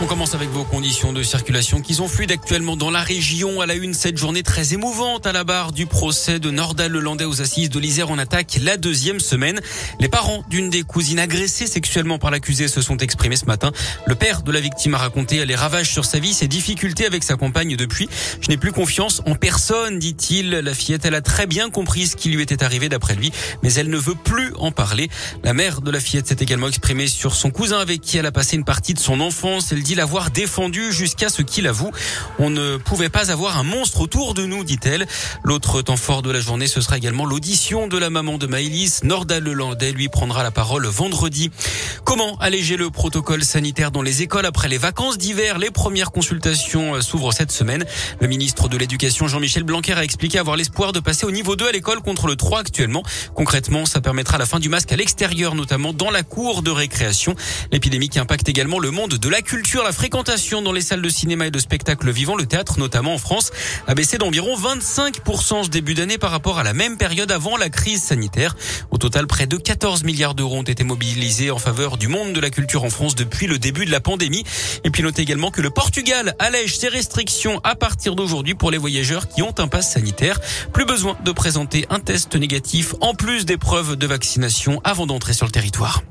On commence avec vos conditions de circulation qui sont fluides actuellement dans la région. À la une, cette journée très émouvante à la barre du procès de Nordal Lelandais aux assises de l'Isère en attaque la deuxième semaine. Les parents d'une des cousines agressées sexuellement par l'accusé se sont exprimés ce matin. Le père de la victime a raconté les ravages sur sa vie, ses difficultés avec sa compagne depuis. Je n'ai plus confiance en personne, dit-il. La fillette, elle a très bien compris ce qui lui était arrivé d'après lui, mais elle ne veut plus en parler. La mère de la fillette s'est également exprimée sur son cousin avec qui elle a passé une partie de son enfance. L'avoir défendu jusqu'à ce qu'il avoue. On ne pouvait pas avoir un monstre autour de nous, dit-elle. L'autre temps fort de la journée, ce sera également l'audition de la maman de Maëlys. Nordal Lelandais lui prendra la parole vendredi. Comment alléger le protocole sanitaire dans les écoles après les vacances d'hiver? Les premières consultations euh, s'ouvrent cette semaine. Le ministre de l'Éducation, Jean-Michel Blanquer, a expliqué avoir l'espoir de passer au niveau 2 à l'école contre le 3 actuellement. Concrètement, ça permettra la fin du masque à l'extérieur, notamment dans la cour de récréation. L'épidémie qui impacte également le monde de la culture, la fréquence dans les salles de cinéma et de spectacle vivant, le théâtre notamment en France, a baissé d'environ 25% ce début d'année par rapport à la même période avant la crise sanitaire. Au total, près de 14 milliards d'euros ont été mobilisés en faveur du monde de la culture en France depuis le début de la pandémie. Et puis notez également que le Portugal allège ses restrictions à partir d'aujourd'hui pour les voyageurs qui ont un pass sanitaire. Plus besoin de présenter un test négatif en plus des preuves de vaccination avant d'entrer sur le territoire.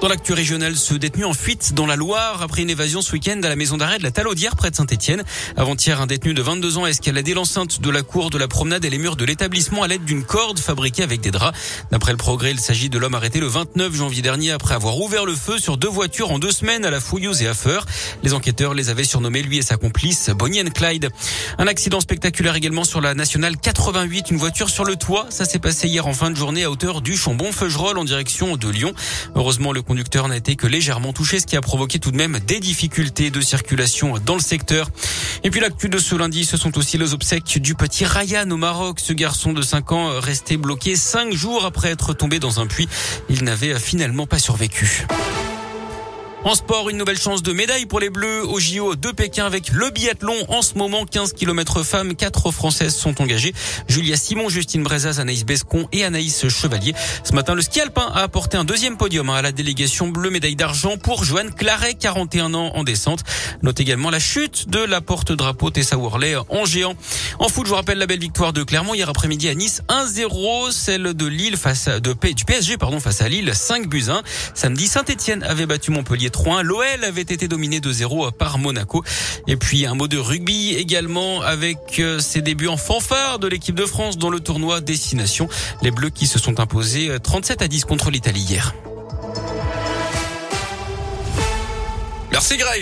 Dans l'actu régionale, ce détenu en fuite dans la Loire après une évasion ce week-end à la maison d'arrêt de la Talaudière près de Saint-Etienne. Avant-hier, un détenu de 22 ans a escaladé l'enceinte de la cour de la promenade et les murs de l'établissement à l'aide d'une corde fabriquée avec des draps. D'après le progrès, il s'agit de l'homme arrêté le 29 janvier dernier après avoir ouvert le feu sur deux voitures en deux semaines à la Fouilleuse et à Feur. Les enquêteurs les avaient surnommés lui et sa complice Bonnie and Clyde. Un accident spectaculaire également sur la nationale 88, une voiture sur le toit. Ça s'est passé hier en fin de journée à hauteur du Chambon-Feugerolles en direction de Lyon. Heureusement, le conducteur n'a été que légèrement touché, ce qui a provoqué tout de même des difficultés de circulation dans le secteur. Et puis l'actu de ce lundi, ce sont aussi les obsèques du petit Ryan au Maroc. Ce garçon de 5 ans resté bloqué 5 jours après être tombé dans un puits. Il n'avait finalement pas survécu. En sport, une nouvelle chance de médaille pour les Bleus au JO de Pékin avec le biathlon. En ce moment, 15 km femmes, 4 Françaises sont engagées. Julia Simon, Justine Brezaz, Anaïs Bescon et Anaïs Chevalier. Ce matin, le ski alpin a apporté un deuxième podium à la délégation bleue médaille d'argent pour Joanne Claret, 41 ans en descente. Note également la chute de la porte-drapeau Tessa Worley en géant. En foot, je vous rappelle la belle victoire de Clermont hier après-midi à Nice 1-0, celle de Lille face à, du PSG pardon face à Lille 5 buts 1. Samedi, Saint-Etienne avait battu Montpellier 3 L'OL avait été dominé de 0 par Monaco. Et puis un mot de rugby également avec euh, ses débuts en fanfare de l'équipe de France dans le tournoi Destination. Les Bleus qui se sont imposés 37 euh, à 10 contre l'Italie hier. Merci Greg.